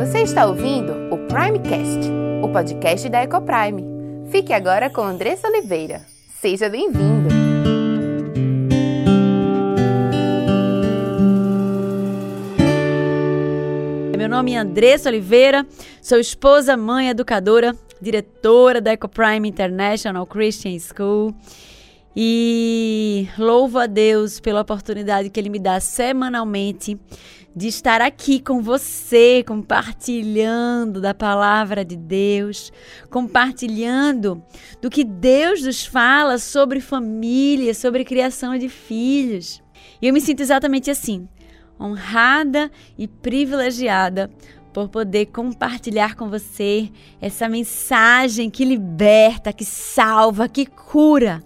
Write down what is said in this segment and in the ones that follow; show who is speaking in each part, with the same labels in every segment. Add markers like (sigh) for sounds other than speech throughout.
Speaker 1: Você está ouvindo o Primecast, o podcast da Ecoprime. Fique agora com Andressa Oliveira. Seja bem-vindo!
Speaker 2: Meu nome é Andressa Oliveira, sou esposa, mãe, educadora, diretora da Ecoprime International Christian School e louvo a Deus pela oportunidade que Ele me dá semanalmente de estar aqui com você, compartilhando da palavra de Deus, compartilhando do que Deus nos fala sobre família, sobre criação de filhos. E eu me sinto exatamente assim, honrada e privilegiada por poder compartilhar com você essa mensagem que liberta, que salva, que cura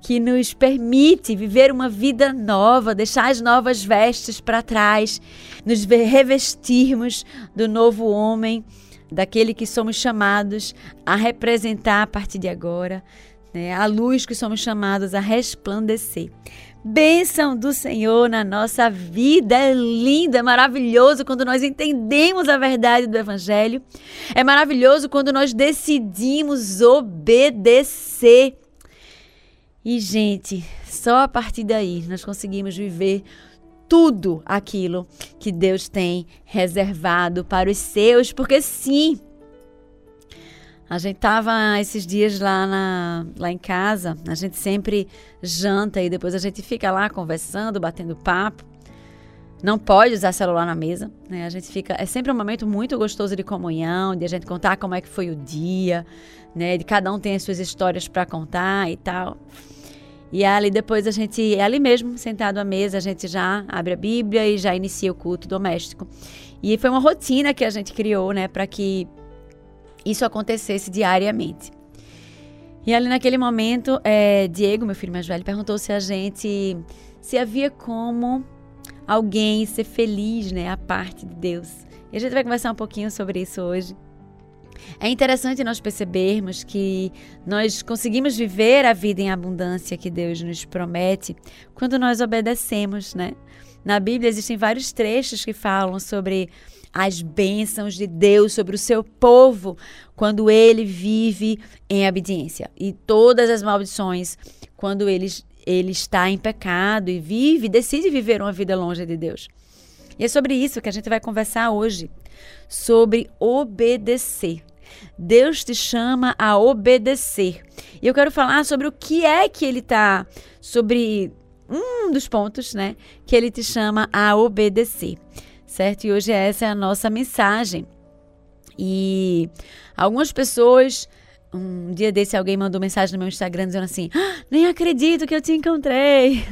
Speaker 2: que nos permite viver uma vida nova, deixar as novas vestes para trás, nos revestirmos do novo homem, daquele que somos chamados a representar a partir de agora, né? a luz que somos chamados a resplandecer. Bênção do Senhor na nossa vida. É lindo, é maravilhoso quando nós entendemos a verdade do Evangelho. É maravilhoso quando nós decidimos obedecer e, gente, só a partir daí nós conseguimos viver tudo aquilo que Deus tem reservado para os seus, porque sim, a gente tava esses dias lá, na, lá em casa, a gente sempre janta e depois a gente fica lá conversando, batendo papo. Não pode usar celular na mesa, né? A gente fica, é sempre um momento muito gostoso de comunhão, de a gente contar como é que foi o dia, né? De cada um tem as suas histórias para contar e tal. E ali depois a gente, ali mesmo, sentado à mesa, a gente já abre a Bíblia e já inicia o culto doméstico. E foi uma rotina que a gente criou, né, para que isso acontecesse diariamente. E ali naquele momento, é, Diego, meu filho mais velho, perguntou se a gente, se havia como alguém ser feliz, né, a parte de Deus. E a gente vai conversar um pouquinho sobre isso hoje. É interessante nós percebermos que nós conseguimos viver a vida em abundância que Deus nos promete quando nós obedecemos, né? Na Bíblia existem vários trechos que falam sobre as bênçãos de Deus sobre o seu povo quando ele vive em obediência e todas as maldições quando ele, ele está em pecado e vive, decide viver uma vida longe de Deus. E é sobre isso que a gente vai conversar hoje, sobre obedecer. Deus te chama a obedecer. E eu quero falar sobre o que é que ele está, sobre um dos pontos, né, que ele te chama a obedecer, certo? E hoje essa é a nossa mensagem. E algumas pessoas um dia desse alguém mandou mensagem no meu Instagram dizendo assim: ah, nem acredito que eu te encontrei.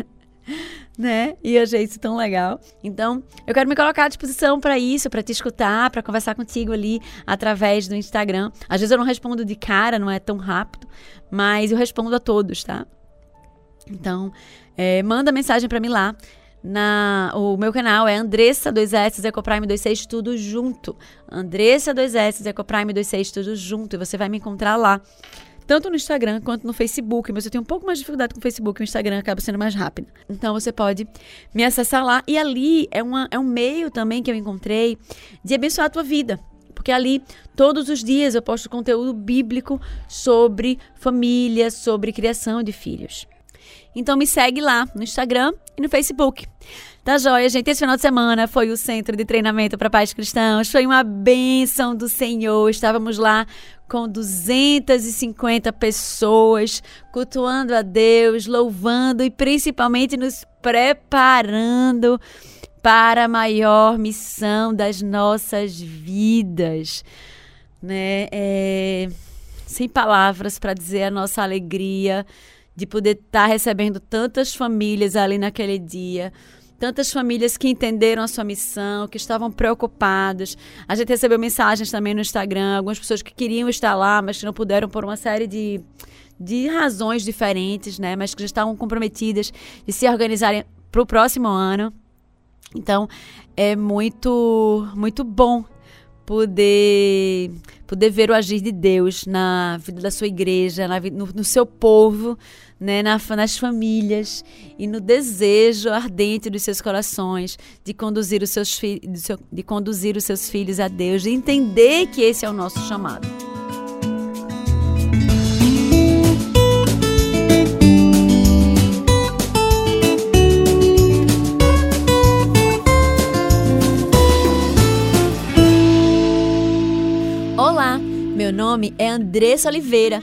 Speaker 2: (laughs) né? E eu achei isso tão legal. Então, eu quero me colocar à disposição para isso, para te escutar, para conversar contigo ali através do Instagram. Às vezes eu não respondo de cara, não é tão rápido, mas eu respondo a todos, tá? Então, é, manda mensagem para mim lá. Na, o meu canal é Andressa 2S Ecoprime 26 tudo junto. Andressa 2S Ecoprime 26 tudo junto e você vai me encontrar lá tanto no Instagram quanto no Facebook, mas eu tenho um pouco mais de dificuldade com o Facebook, o Instagram acaba sendo mais rápido. Então você pode me acessar lá e ali é, uma, é um meio também que eu encontrei de abençoar a tua vida. Porque ali, todos os dias, eu posto conteúdo bíblico sobre família, sobre criação de filhos. Então me segue lá no Instagram e no Facebook. Tá joia, gente? Esse final de semana foi o centro de treinamento para pais cristãos. Foi uma bênção do Senhor. Estávamos lá com 250 pessoas cultuando a Deus, louvando e principalmente nos preparando para a maior missão das nossas vidas, né? É, sem palavras para dizer a nossa alegria de poder estar tá recebendo tantas famílias ali naquele dia tantas famílias que entenderam a sua missão, que estavam preocupadas. A gente recebeu mensagens também no Instagram, algumas pessoas que queriam estar lá, mas que não puderam por uma série de, de razões diferentes, né? Mas que já estavam comprometidas de se organizarem para o próximo ano. Então, é muito, muito bom poder poder ver o agir de Deus na vida da sua igreja, na, no, no seu povo, né, na, nas famílias e no desejo ardente dos seus corações de conduzir os seus, de, conduzir os seus filhos a Deus, de entender que esse é o nosso chamado. Meu nome é Andressa Oliveira,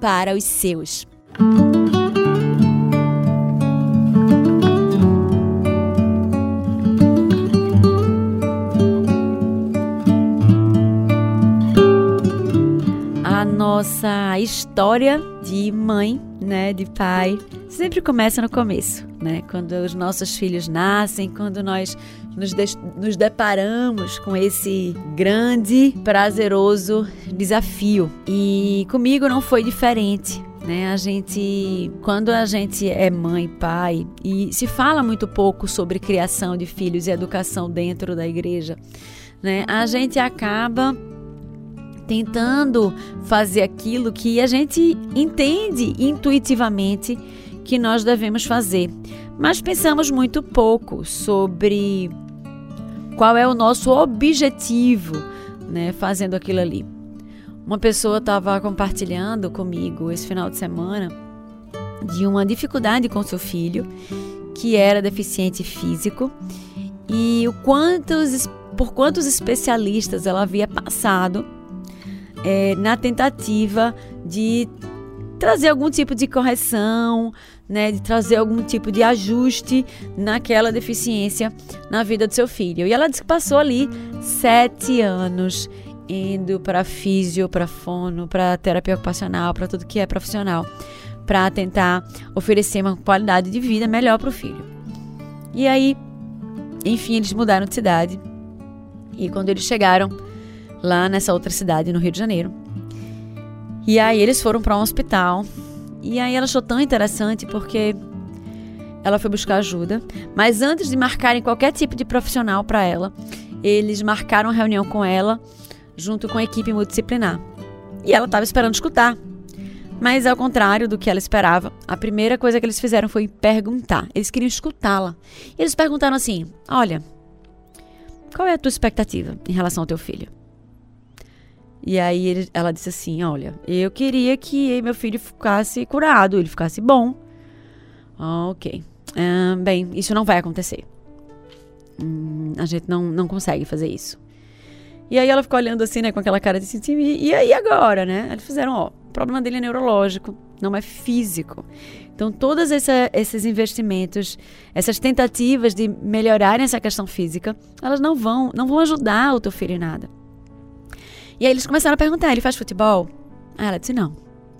Speaker 2: para os seus. A nossa história de mãe, né, de pai, sempre começa no começo, né? Quando os nossos filhos nascem, quando nós nos, de nos deparamos com esse grande, prazeroso desafio. E comigo não foi diferente. Né? A gente, quando a gente é mãe, pai, e se fala muito pouco sobre criação de filhos e educação dentro da igreja, né? A gente acaba tentando fazer aquilo que a gente entende intuitivamente que nós devemos fazer, mas pensamos muito pouco sobre qual é o nosso objetivo, né, fazendo aquilo ali. Uma pessoa estava compartilhando comigo esse final de semana de uma dificuldade com seu filho, que era deficiente físico, e o quantos, por quantos especialistas ela havia passado é, na tentativa de trazer algum tipo de correção, né, de trazer algum tipo de ajuste naquela deficiência na vida do seu filho. E ela disse que passou ali sete anos indo para físio, para fono, para terapia ocupacional, para tudo que é profissional, para tentar oferecer uma qualidade de vida melhor para o filho. E aí, enfim, eles mudaram de cidade. E quando eles chegaram lá nessa outra cidade, no Rio de Janeiro, e aí eles foram para um hospital e aí ela achou tão interessante porque ela foi buscar ajuda, mas antes de marcarem qualquer tipo de profissional para ela, eles marcaram reunião com ela junto com a equipe multidisciplinar. E ela estava esperando escutar. Mas ao contrário do que ela esperava, a primeira coisa que eles fizeram foi perguntar. Eles queriam escutá-la. Eles perguntaram assim: "Olha, qual é a tua expectativa em relação ao teu filho?" E aí ele, ela disse assim: Olha, eu queria que meu filho ficasse curado, ele ficasse bom. ok. bem, isso não vai acontecer. Hum, a gente não, não consegue fazer isso. E aí ela ficou olhando assim, né, com aquela cara de assim, e, e aí agora, né? Eles fizeram, ó, o problema dele é neurológico, não é físico. Então, todos essa, esses investimentos, essas tentativas de melhorarem essa questão física, elas não vão, não vão ajudar o teu filho em nada. E aí eles começaram a perguntar: ele faz futebol? Aí ela disse: não.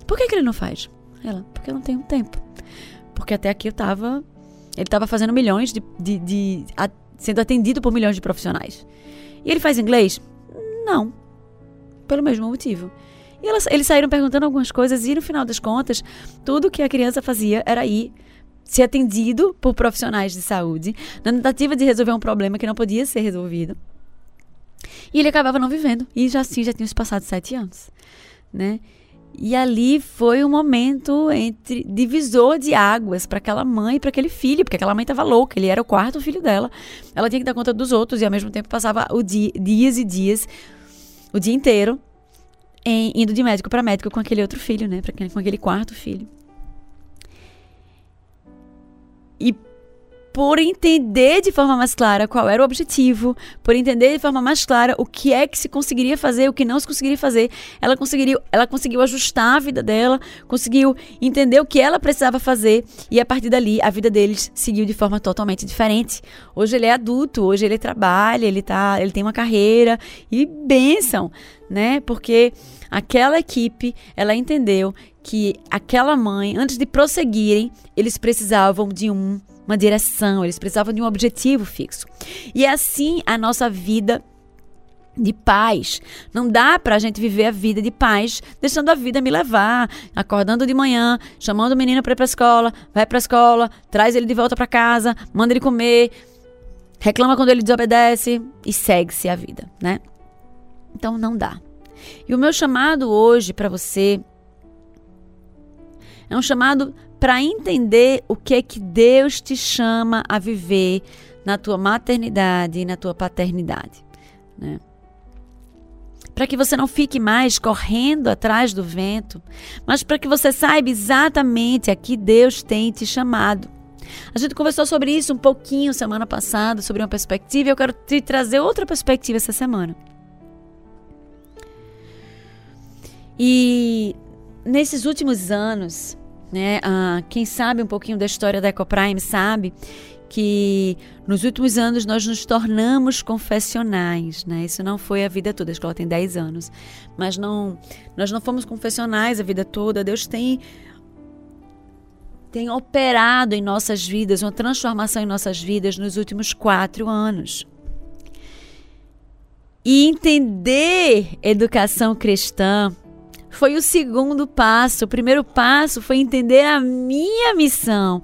Speaker 2: Por que, que ele não faz? Ela: porque eu não tenho tempo. Porque até aqui eu tava. Ele estava fazendo milhões de. de, de a, sendo atendido por milhões de profissionais. E ele faz inglês? Não. Pelo mesmo motivo. E elas, eles saíram perguntando algumas coisas e no final das contas, tudo que a criança fazia era ir ser atendido por profissionais de saúde na tentativa de resolver um problema que não podia ser resolvido. E ele acabava não vivendo. E já assim já tinham se passado sete anos, né? E ali foi um momento entre divisor de águas para aquela mãe e para aquele filho, porque aquela mãe estava louca, ele era o quarto filho dela. Ela tinha que dar conta dos outros e ao mesmo tempo passava o dia, dias e dias, o dia inteiro, em, indo de médico para médico com aquele outro filho, né, pra, com aquele quarto filho. Por entender de forma mais clara qual era o objetivo, por entender de forma mais clara o que é que se conseguiria fazer, o que não se conseguiria fazer, ela conseguiu, ela conseguiu ajustar a vida dela, conseguiu entender o que ela precisava fazer e a partir dali a vida deles seguiu de forma totalmente diferente. Hoje ele é adulto, hoje ele trabalha, ele tá, ele tem uma carreira e benção, né? Porque aquela equipe, ela entendeu que aquela mãe, antes de prosseguirem, eles precisavam de um uma direção, eles precisavam de um objetivo fixo. E assim a nossa vida de paz. Não dá para a gente viver a vida de paz deixando a vida me levar, acordando de manhã, chamando o menino para ir para escola, vai para escola, traz ele de volta para casa, manda ele comer, reclama quando ele desobedece e segue-se a vida, né? Então não dá. E o meu chamado hoje para você é um chamado para entender o que é que Deus te chama a viver na tua maternidade e na tua paternidade, né? Para que você não fique mais correndo atrás do vento, mas para que você saiba exatamente a que Deus tem te chamado. A gente conversou sobre isso um pouquinho semana passada, sobre uma perspectiva, e eu quero te trazer outra perspectiva essa semana. E nesses últimos anos, né? Ah, quem sabe um pouquinho da história da Ecoprime sabe que nos últimos anos nós nos tornamos confessionais, né? Isso não foi a vida toda, a escola tem 10 anos, mas não, nós não fomos confessionais a vida toda. Deus tem tem operado em nossas vidas uma transformação em nossas vidas nos últimos quatro anos. E entender educação cristã foi o segundo passo. O primeiro passo foi entender a minha missão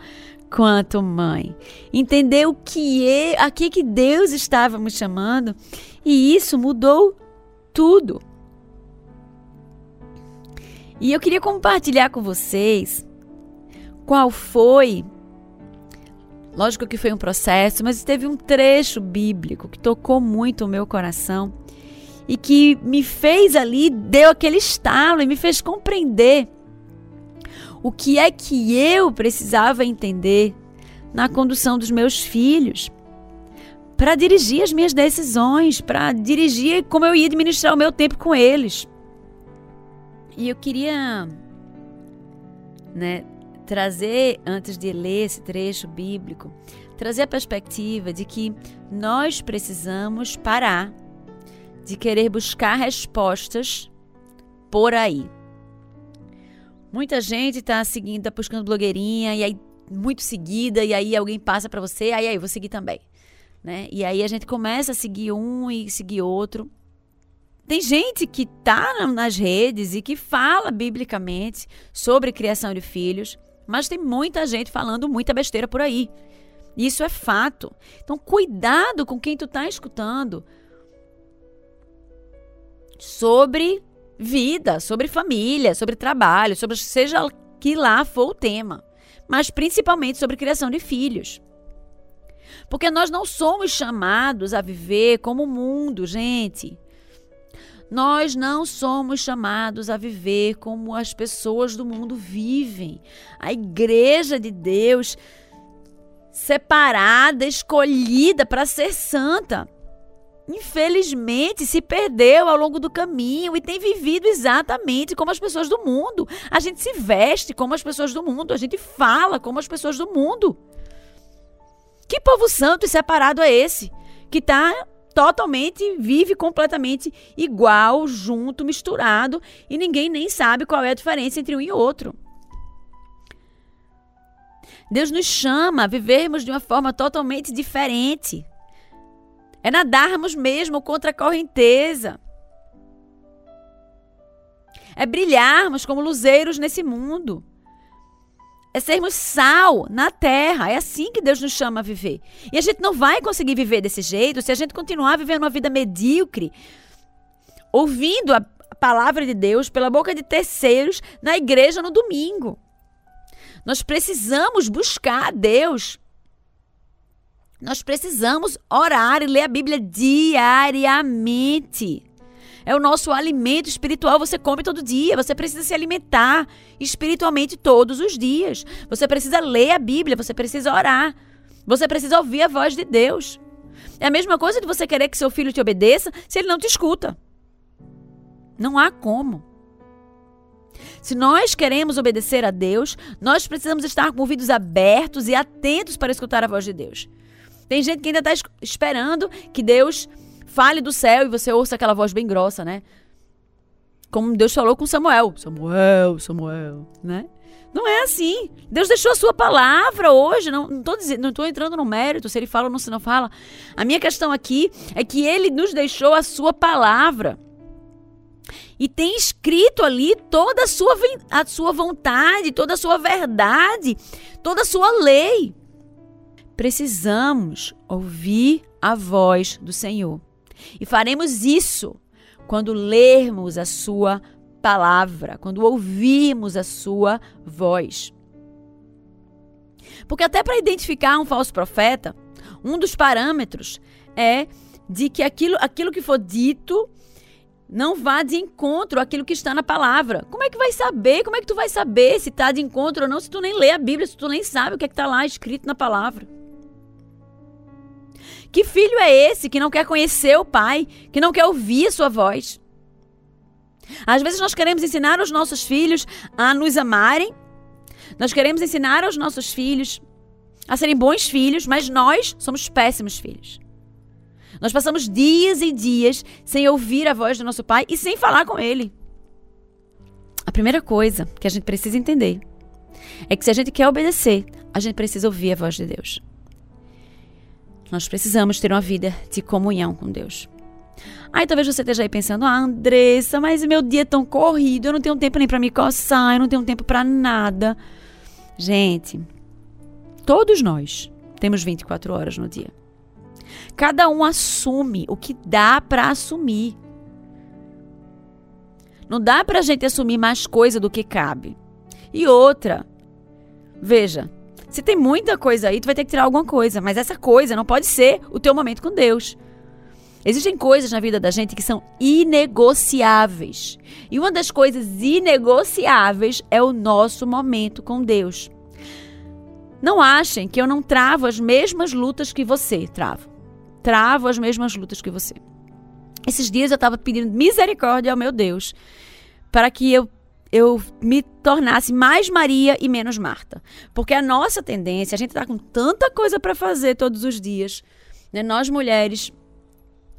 Speaker 2: quanto mãe. Entender o que é, a que, que Deus estava me chamando. E isso mudou tudo. E eu queria compartilhar com vocês qual foi. Lógico que foi um processo, mas teve um trecho bíblico que tocou muito o meu coração e que me fez ali, deu aquele estalo e me fez compreender o que é que eu precisava entender na condução dos meus filhos, para dirigir as minhas decisões, para dirigir como eu ia administrar o meu tempo com eles. E eu queria, né, trazer antes de ler esse trecho bíblico, trazer a perspectiva de que nós precisamos parar de querer buscar respostas por aí. Muita gente está seguindo, tá buscando blogueirinha e aí muito seguida e aí alguém passa para você, aí aí vou seguir também, né? E aí a gente começa a seguir um e seguir outro. Tem gente que tá nas redes e que fala biblicamente sobre criação de filhos, mas tem muita gente falando muita besteira por aí. Isso é fato. Então cuidado com quem tu tá escutando, sobre vida, sobre família, sobre trabalho, sobre seja que lá for o tema, mas principalmente sobre criação de filhos. Porque nós não somos chamados a viver como o mundo, gente. Nós não somos chamados a viver como as pessoas do mundo vivem. A igreja de Deus separada, escolhida para ser santa infelizmente, se perdeu ao longo do caminho e tem vivido exatamente como as pessoas do mundo. A gente se veste como as pessoas do mundo, a gente fala como as pessoas do mundo. Que povo santo e separado é esse? Que está totalmente, vive completamente igual, junto, misturado e ninguém nem sabe qual é a diferença entre um e outro. Deus nos chama a vivermos de uma forma totalmente diferente. É nadarmos mesmo contra a correnteza. é brilharmos como luzeiros nesse mundo. É sermos sal na terra. É assim que Deus nos chama a viver. E a gente não vai conseguir viver desse jeito se a gente continuar vivendo uma vida medíocre, ouvindo a palavra de Deus pela boca de terceiros na igreja no domingo. Nós precisamos buscar a Deus. Nós precisamos orar e ler a Bíblia diariamente. É o nosso alimento espiritual. Você come todo dia. Você precisa se alimentar espiritualmente todos os dias. Você precisa ler a Bíblia. Você precisa orar. Você precisa ouvir a voz de Deus. É a mesma coisa de você querer que seu filho te obedeça se ele não te escuta. Não há como. Se nós queremos obedecer a Deus, nós precisamos estar com ouvidos abertos e atentos para escutar a voz de Deus. Tem gente que ainda está esperando que Deus fale do céu e você ouça aquela voz bem grossa, né? Como Deus falou com Samuel. Samuel, Samuel, né? Não é assim. Deus deixou a sua palavra hoje. Não estou não tô entrando no mérito se ele fala ou não, se não fala. A minha questão aqui é que ele nos deixou a sua palavra. E tem escrito ali toda a sua, a sua vontade, toda a sua verdade, toda a sua lei. Precisamos ouvir a voz do Senhor. E faremos isso quando lermos a Sua palavra, quando ouvirmos a Sua voz. Porque, até para identificar um falso profeta, um dos parâmetros é de que aquilo, aquilo que for dito não vá de encontro àquilo que está na palavra. Como é que vai saber? Como é que tu vai saber se está de encontro ou não se tu nem lê a Bíblia, se tu nem sabe o que é está lá escrito na palavra? Que filho é esse que não quer conhecer o pai, que não quer ouvir a sua voz? Às vezes nós queremos ensinar os nossos filhos a nos amarem, nós queremos ensinar aos nossos filhos a serem bons filhos, mas nós somos péssimos filhos. Nós passamos dias e dias sem ouvir a voz do nosso pai e sem falar com ele. A primeira coisa que a gente precisa entender é que se a gente quer obedecer, a gente precisa ouvir a voz de Deus. Nós precisamos ter uma vida de comunhão com Deus. Aí talvez você esteja aí pensando: "Ah, Andressa, mas meu dia é tão corrido, eu não tenho tempo nem para me coçar, eu não tenho tempo para nada". Gente, todos nós temos 24 horas no dia. Cada um assume o que dá para assumir. Não dá para a gente assumir mais coisa do que cabe. E outra, veja, se tem muita coisa aí, tu vai ter que tirar alguma coisa, mas essa coisa não pode ser o teu momento com Deus. Existem coisas na vida da gente que são inegociáveis. E uma das coisas inegociáveis é o nosso momento com Deus. Não achem que eu não travo as mesmas lutas que você trava travo as mesmas lutas que você. Esses dias eu estava pedindo misericórdia ao meu Deus para que eu eu me tornasse mais Maria e menos Marta. Porque a nossa tendência, a gente está com tanta coisa para fazer todos os dias. Né? Nós mulheres,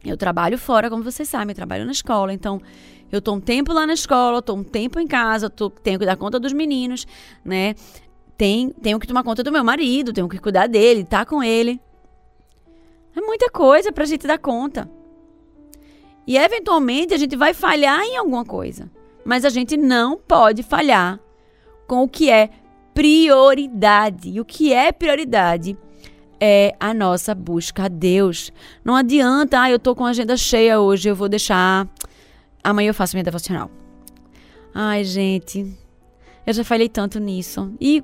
Speaker 2: eu trabalho fora, como vocês sabem, eu trabalho na escola, então eu estou um tempo lá na escola, estou um tempo em casa, tô, tenho que dar conta dos meninos, né? Tem, tenho que tomar conta do meu marido, tenho que cuidar dele, tá com ele. É muita coisa para a gente dar conta. E eventualmente a gente vai falhar em alguma coisa. Mas a gente não pode falhar com o que é prioridade. E o que é prioridade é a nossa busca a Deus. Não adianta, ah, eu tô com a agenda cheia hoje, eu vou deixar. Amanhã eu faço minha devocional. Ai, gente, eu já falhei tanto nisso. E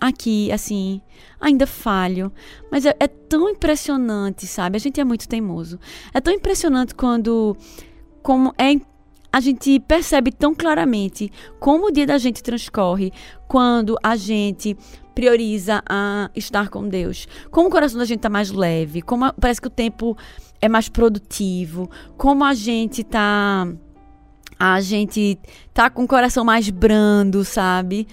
Speaker 2: aqui, assim, ainda falho. Mas é, é, tão impressionante, sabe? A gente é muito teimoso. É tão impressionante quando. Como é. A gente percebe tão claramente como o dia da gente transcorre quando a gente prioriza a estar com Deus. Como o coração da gente tá mais leve, como a, parece que o tempo é mais produtivo, como a gente tá a gente tá com o coração mais brando, sabe?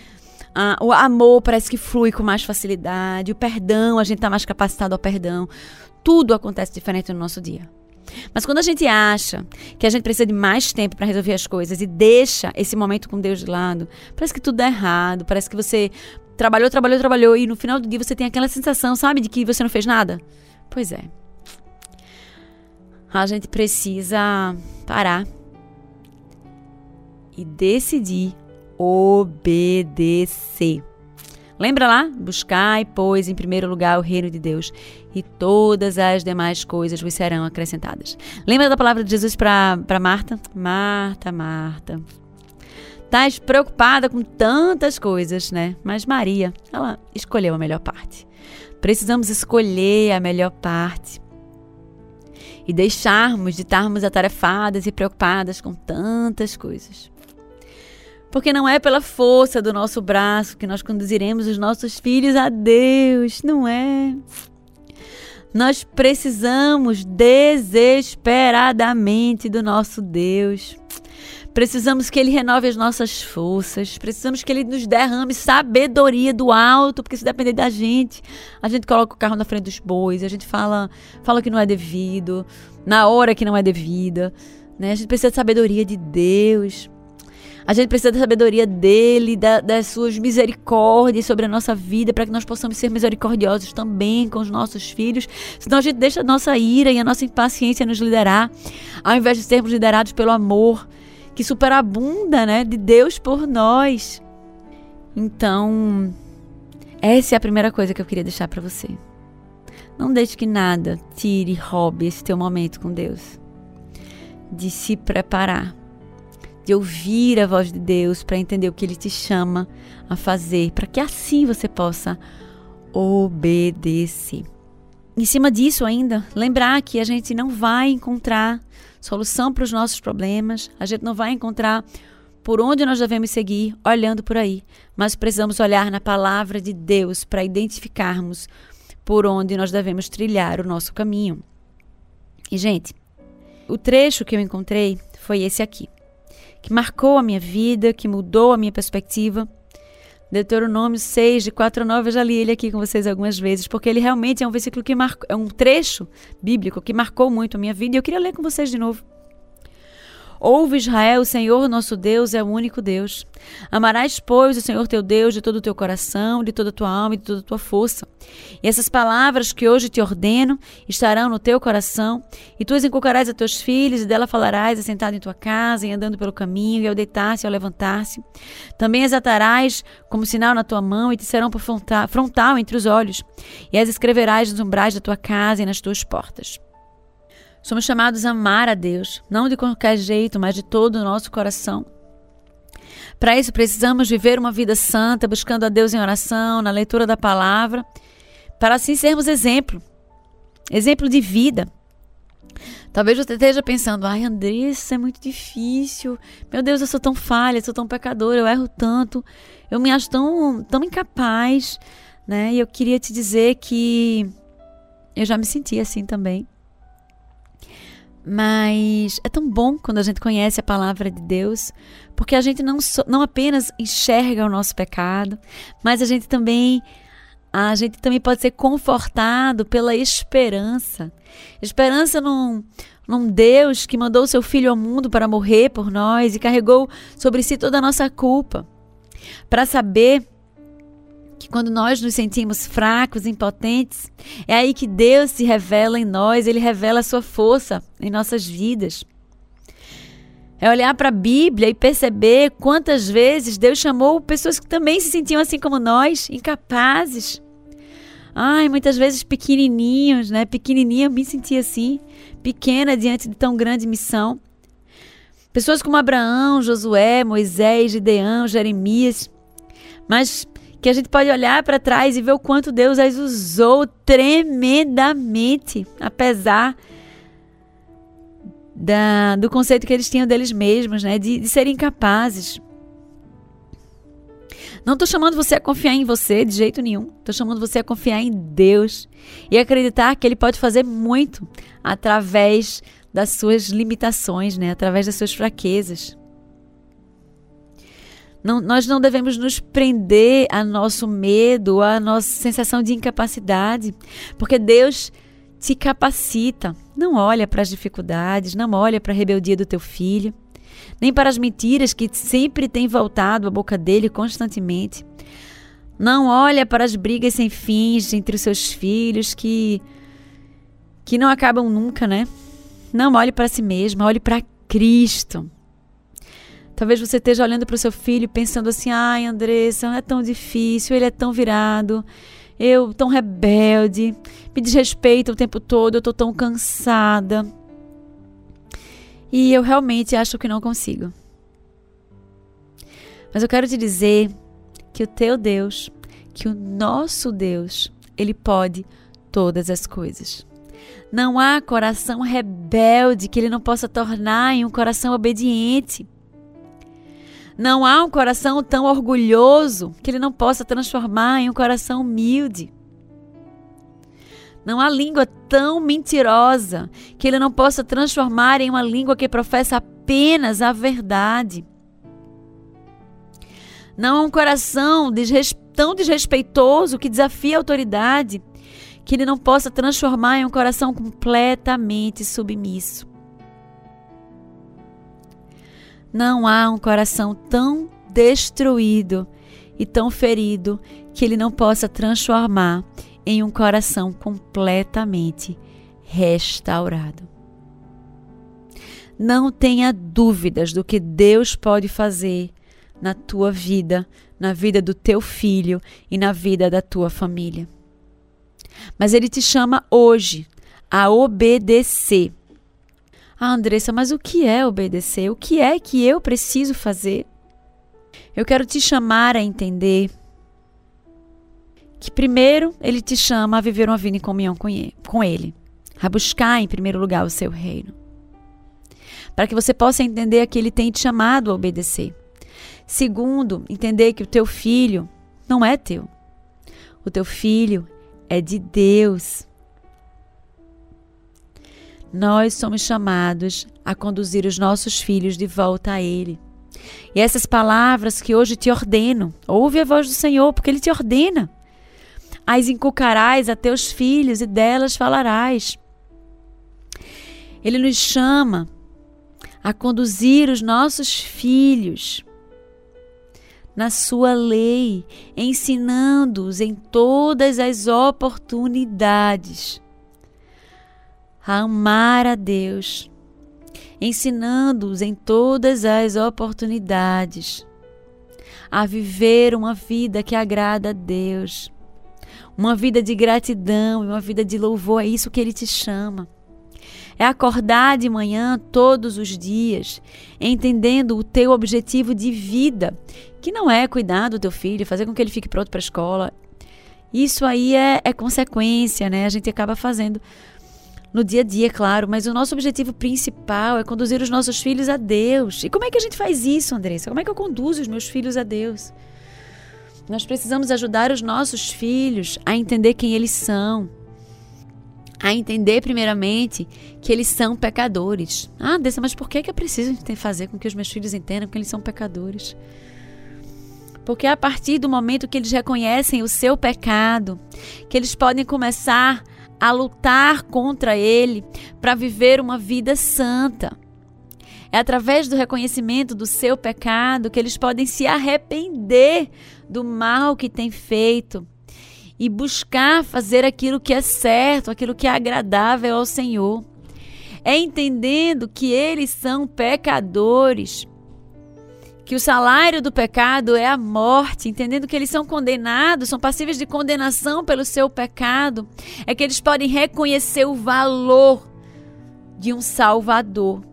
Speaker 2: Ah, o amor parece que flui com mais facilidade. O perdão, a gente está mais capacitado ao perdão. Tudo acontece diferente no nosso dia. Mas quando a gente acha que a gente precisa de mais tempo para resolver as coisas e deixa esse momento com Deus de lado, parece que tudo dá errado, parece que você trabalhou, trabalhou, trabalhou e no final do dia você tem aquela sensação, sabe, de que você não fez nada. Pois é. A gente precisa parar e decidir obedecer. Lembra lá? Buscai, pois, em primeiro lugar o reino de Deus, e todas as demais coisas vos serão acrescentadas. Lembra da palavra de Jesus para Marta? Marta, Marta. Estás preocupada com tantas coisas, né? Mas Maria, ela escolheu a melhor parte. Precisamos escolher a melhor parte e deixarmos de estarmos atarefadas e preocupadas com tantas coisas. Porque não é pela força do nosso braço que nós conduziremos os nossos filhos a Deus, não é? Nós precisamos desesperadamente do nosso Deus. Precisamos que Ele renove as nossas forças. Precisamos que Ele nos derrame sabedoria do alto, porque se depender da gente, a gente coloca o carro na frente dos bois, a gente fala, fala que não é devido, na hora que não é devida. Né? A gente precisa de sabedoria de Deus. A gente precisa da sabedoria dele, da, das suas misericórdias sobre a nossa vida, para que nós possamos ser misericordiosos também com os nossos filhos. Senão a gente deixa a nossa ira e a nossa impaciência nos liderar, ao invés de sermos liderados pelo amor que superabunda, né, de Deus por nós. Então, essa é a primeira coisa que eu queria deixar para você. Não deixe que nada tire, roube esse teu momento com Deus. De se preparar, de ouvir a voz de Deus para entender o que ele te chama a fazer, para que assim você possa obedecer. Em cima disso ainda, lembrar que a gente não vai encontrar solução para os nossos problemas, a gente não vai encontrar por onde nós devemos seguir olhando por aí, mas precisamos olhar na palavra de Deus para identificarmos por onde nós devemos trilhar o nosso caminho. E, gente, o trecho que eu encontrei foi esse aqui, que marcou a minha vida, que mudou a minha perspectiva. Deuteronômio 6, de 4 a 9, eu já li ele aqui com vocês algumas vezes, porque ele realmente é um versículo que marcou, é um trecho bíblico que marcou muito a minha vida e eu queria ler com vocês de novo. Ouve Israel, o Senhor nosso Deus é o único Deus. Amarás, pois, o Senhor teu Deus de todo o teu coração, de toda a tua alma e de toda a tua força. E essas palavras que hoje te ordeno estarão no teu coração, e tu as inculcarás a teus filhos, e dela falarás assentado em tua casa, e andando pelo caminho, e ao deitar-se e ao levantar-se. Também as atarás como sinal na tua mão, e te serão por frontal entre os olhos, e as escreverás nos umbrais da tua casa e nas tuas portas. Somos chamados a amar a Deus, não de qualquer jeito, mas de todo o nosso coração. Para isso, precisamos viver uma vida santa, buscando a Deus em oração, na leitura da palavra, para assim sermos exemplo exemplo de vida. Talvez você esteja pensando, ai, Andressa, é muito difícil. Meu Deus, eu sou tão falha, sou tão pecadora, eu erro tanto, eu me acho tão, tão incapaz, né? E eu queria te dizer que eu já me senti assim também. Mas é tão bom quando a gente conhece a palavra de Deus, porque a gente não, so, não apenas enxerga o nosso pecado, mas a gente também a gente também pode ser confortado pela esperança. Esperança num, num Deus que mandou seu filho ao mundo para morrer por nós e carregou sobre si toda a nossa culpa. Para saber que quando nós nos sentimos fracos, impotentes, é aí que Deus se revela em nós, ele revela a sua força em nossas vidas. É olhar para a Bíblia e perceber quantas vezes Deus chamou pessoas que também se sentiam assim como nós, incapazes. Ai, muitas vezes pequenininhos, né? Pequenininha eu me sentia assim, pequena diante de tão grande missão. Pessoas como Abraão, Josué, Moisés, Gideão, Jeremias. Mas que a gente pode olhar para trás e ver o quanto Deus as usou tremendamente, apesar da, do conceito que eles tinham deles mesmos, né, de, de serem incapazes. Não estou chamando você a confiar em você de jeito nenhum. Estou chamando você a confiar em Deus e acreditar que Ele pode fazer muito através das suas limitações, né? através das suas fraquezas. Não, nós não devemos nos prender a nosso medo, a nossa sensação de incapacidade, porque Deus te capacita. Não olha para as dificuldades, não olha para a rebeldia do teu filho, nem para as mentiras que sempre têm voltado à boca dele constantemente. Não olha para as brigas sem fins entre os seus filhos que que não acabam nunca, né? Não olhe para si mesmo, olhe para Cristo. Talvez você esteja olhando para o seu filho pensando assim: ai, Andressa, é tão difícil, ele é tão virado, eu tão rebelde, me desrespeita o tempo todo, eu estou tão cansada. E eu realmente acho que não consigo. Mas eu quero te dizer que o teu Deus, que o nosso Deus, ele pode todas as coisas. Não há coração rebelde que ele não possa tornar em um coração obediente. Não há um coração tão orgulhoso que ele não possa transformar em um coração humilde. Não há língua tão mentirosa que ele não possa transformar em uma língua que professa apenas a verdade. Não há um coração tão desrespeitoso que desafia a autoridade que ele não possa transformar em um coração completamente submisso. Não há um coração tão destruído e tão ferido que ele não possa transformar em um coração completamente restaurado. Não tenha dúvidas do que Deus pode fazer na tua vida, na vida do teu filho e na vida da tua família. Mas Ele te chama hoje a obedecer. Ah, Andressa, mas o que é obedecer? O que é que eu preciso fazer? Eu quero te chamar a entender que primeiro ele te chama a viver uma vida em comunhão com ele, a buscar em primeiro lugar o seu reino. Para que você possa entender que ele tem te chamado a obedecer. Segundo, entender que o teu filho não é teu. O teu filho é de Deus. Nós somos chamados a conduzir os nossos filhos de volta a Ele. E essas palavras que hoje te ordeno, ouve a voz do Senhor, porque Ele te ordena as inculcarás a teus filhos e delas falarás. Ele nos chama a conduzir os nossos filhos na sua lei, ensinando-os em todas as oportunidades a amar a Deus, ensinando-os em todas as oportunidades a viver uma vida que agrada a Deus uma vida de gratidão e uma vida de louvor, é isso que ele te chama. É acordar de manhã todos os dias, entendendo o teu objetivo de vida, que não é cuidar do teu filho, fazer com que ele fique pronto para a escola. Isso aí é, é consequência, né? A gente acaba fazendo no dia a dia, claro, mas o nosso objetivo principal é conduzir os nossos filhos a Deus. E como é que a gente faz isso, Andressa? Como é que eu conduzo os meus filhos a Deus? Nós precisamos ajudar os nossos filhos a entender quem eles são. A entender, primeiramente, que eles são pecadores. Ah, Dessa, mas por que, que é preciso fazer com que os meus filhos entendam que eles são pecadores? Porque a partir do momento que eles reconhecem o seu pecado, que eles podem começar a lutar contra ele para viver uma vida santa. É através do reconhecimento do seu pecado que eles podem se arrepender do mal que têm feito e buscar fazer aquilo que é certo, aquilo que é agradável ao Senhor. É entendendo que eles são pecadores, que o salário do pecado é a morte, entendendo que eles são condenados, são passíveis de condenação pelo seu pecado, é que eles podem reconhecer o valor de um Salvador.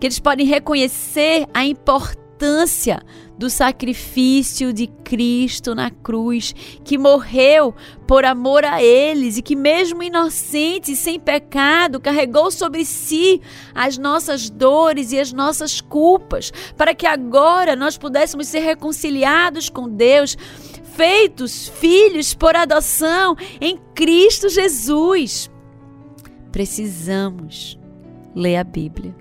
Speaker 2: Que eles podem reconhecer a importância do sacrifício de Cristo na cruz, que morreu por amor a eles e que, mesmo inocente e sem pecado, carregou sobre si as nossas dores e as nossas culpas, para que agora nós pudéssemos ser reconciliados com Deus, feitos filhos por adoção em Cristo Jesus. Precisamos ler a Bíblia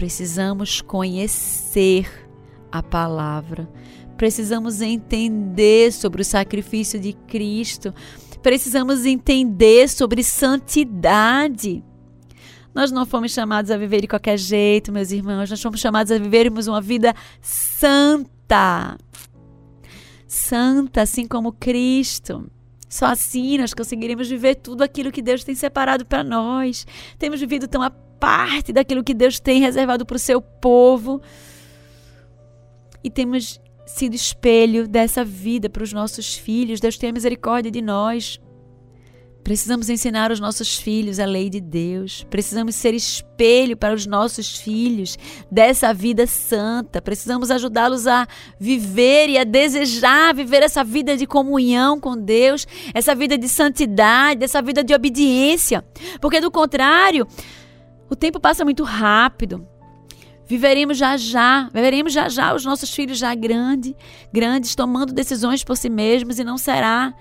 Speaker 2: precisamos conhecer a palavra, precisamos entender sobre o sacrifício de Cristo, precisamos entender sobre santidade. Nós não fomos chamados a viver de qualquer jeito, meus irmãos, nós fomos chamados a vivermos uma vida santa. Santa, assim como Cristo. Só assim nós conseguiremos viver tudo aquilo que Deus tem separado para nós. Temos vivido tão parte daquilo que Deus tem reservado para o seu povo. E temos sido espelho dessa vida para os nossos filhos. Deus tenha misericórdia de nós. Precisamos ensinar os nossos filhos a lei de Deus. Precisamos ser espelho para os nossos filhos dessa vida santa. Precisamos ajudá-los a viver e a desejar viver essa vida de comunhão com Deus, essa vida de santidade, essa vida de obediência. Porque do contrário, o tempo passa muito rápido. Viveremos já já, viveremos já já os nossos filhos já grande, grandes, tomando decisões por si mesmos e não será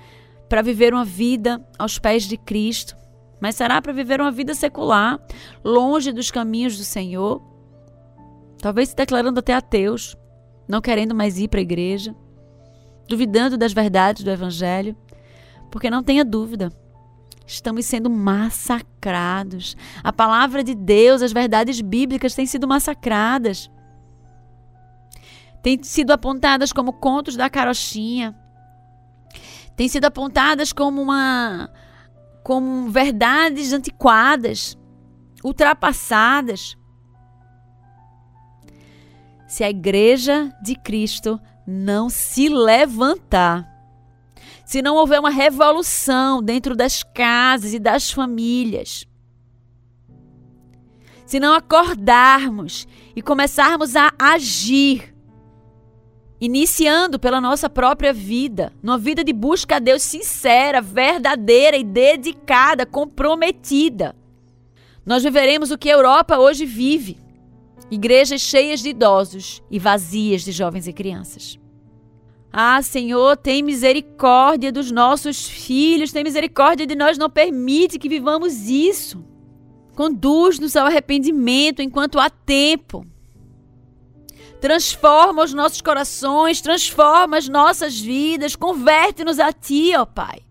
Speaker 2: para viver uma vida aos pés de Cristo, mas será para viver uma vida secular, longe dos caminhos do Senhor, talvez se declarando até ateus, não querendo mais ir para a igreja, duvidando das verdades do Evangelho, porque não tenha dúvida, estamos sendo massacrados. A palavra de Deus, as verdades bíblicas têm sido massacradas. Têm sido apontadas como contos da carochinha. Têm sido apontadas como uma como verdades antiquadas, ultrapassadas. Se a igreja de Cristo não se levantar, se não houver uma revolução dentro das casas e das famílias, se não acordarmos e começarmos a agir, iniciando pela nossa própria vida, numa vida de busca a Deus sincera, verdadeira e dedicada, comprometida. Nós viveremos o que a Europa hoje vive: igrejas cheias de idosos e vazias de jovens e crianças. Ah, Senhor, tem misericórdia dos nossos filhos, tem misericórdia de nós, não permite que vivamos isso. Conduz-nos ao arrependimento enquanto há tempo. Transforma os nossos corações, transforma as nossas vidas, converte-nos a Ti, ó Pai.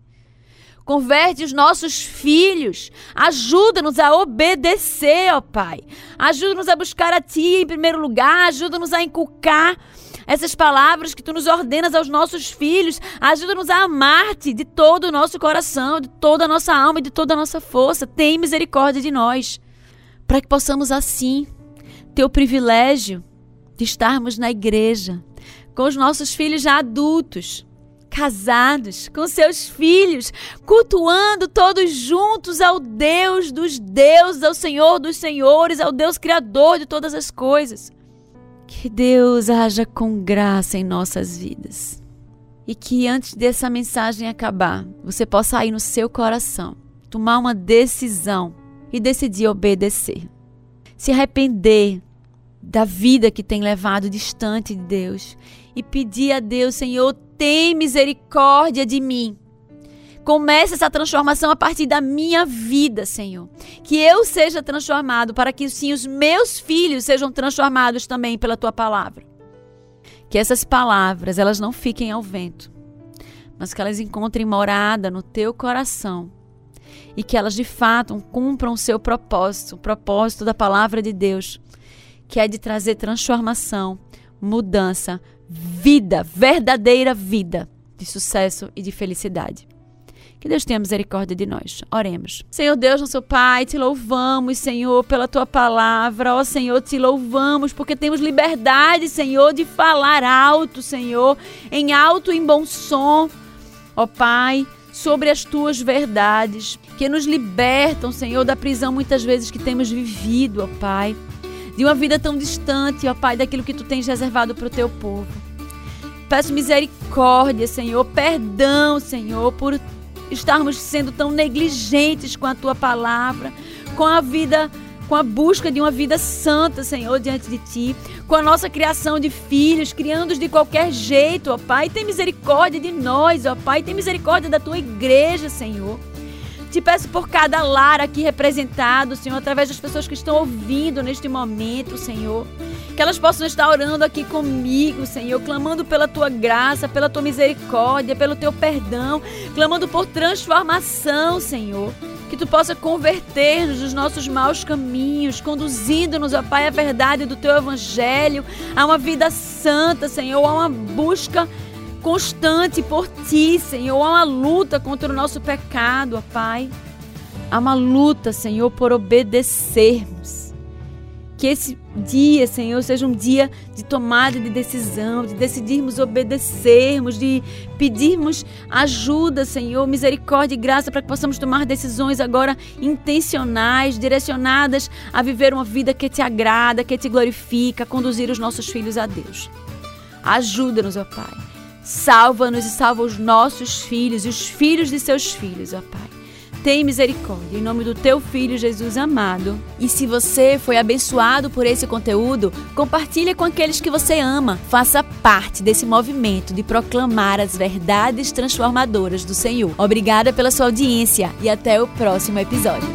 Speaker 2: Converte os nossos filhos, ajuda-nos a obedecer, ó Pai. Ajuda-nos a buscar a Ti em primeiro lugar, ajuda-nos a inculcar essas palavras que tu nos ordenas aos nossos filhos. Ajuda-nos a amar-te de todo o nosso coração, de toda a nossa alma e de toda a nossa força. Tem misericórdia de nós, para que possamos assim ter o privilégio de estarmos na igreja com os nossos filhos já adultos casados, com seus filhos, cultuando todos juntos ao Deus dos deuses, ao Senhor dos senhores, ao Deus criador de todas as coisas. Que Deus haja com graça em nossas vidas. E que antes dessa mensagem acabar, você possa aí no seu coração tomar uma decisão e decidir obedecer. Se arrepender da vida que tem levado distante de Deus e pedir a Deus, Senhor, tem misericórdia de mim. Comece essa transformação a partir da minha vida, Senhor. Que eu seja transformado para que sim os meus filhos sejam transformados também pela tua palavra. Que essas palavras, elas não fiquem ao vento, mas que elas encontrem morada no teu coração e que elas de fato cumpram o seu propósito, o propósito da palavra de Deus, que é de trazer transformação, mudança, vida, verdadeira vida de sucesso e de felicidade. Que Deus tenha misericórdia de nós. Oremos. Senhor Deus, nosso Pai, te louvamos, Senhor, pela tua palavra. Ó Senhor, te louvamos porque temos liberdade, Senhor, de falar alto, Senhor, em alto e em bom som. Ó Pai, sobre as tuas verdades que nos libertam, Senhor, da prisão muitas vezes que temos vivido, ó Pai. De uma vida tão distante, ó Pai, daquilo que tu tens reservado para o teu povo. Peço misericórdia, Senhor, perdão, Senhor, por estarmos sendo tão negligentes com a tua palavra, com a vida, com a busca de uma vida santa, Senhor, diante de ti, com a nossa criação de filhos, criando-os de qualquer jeito, ó Pai. Tem misericórdia de nós, ó Pai. Tem misericórdia da tua igreja, Senhor. Te peço por cada lar aqui representado, Senhor, através das pessoas que estão ouvindo neste momento, Senhor. Que elas possam estar orando aqui comigo, Senhor, clamando pela tua graça, pela tua misericórdia, pelo teu perdão, clamando por transformação, Senhor. Que tu possa converter-nos dos nossos maus caminhos, conduzindo-nos, ó Pai, à verdade do teu evangelho, a uma vida santa, Senhor, a uma busca constante por ti, Senhor. Há uma luta contra o nosso pecado, ó Pai. Há uma luta, Senhor, por obedecermos. Que esse dia, Senhor, seja um dia de tomada de decisão, de decidirmos obedecermos, de pedirmos ajuda, Senhor, misericórdia e graça para que possamos tomar decisões agora intencionais, direcionadas a viver uma vida que te agrada, que te glorifica, conduzir os nossos filhos a Deus. Ajuda-nos, ó Pai. Salva-nos e salva os nossos filhos e os filhos de seus filhos, ó Pai. Tem misericórdia, em nome do teu filho Jesus amado. E se você foi abençoado por esse conteúdo, compartilhe com aqueles que você ama. Faça parte desse movimento de proclamar as verdades transformadoras do Senhor. Obrigada pela sua audiência e até o próximo episódio.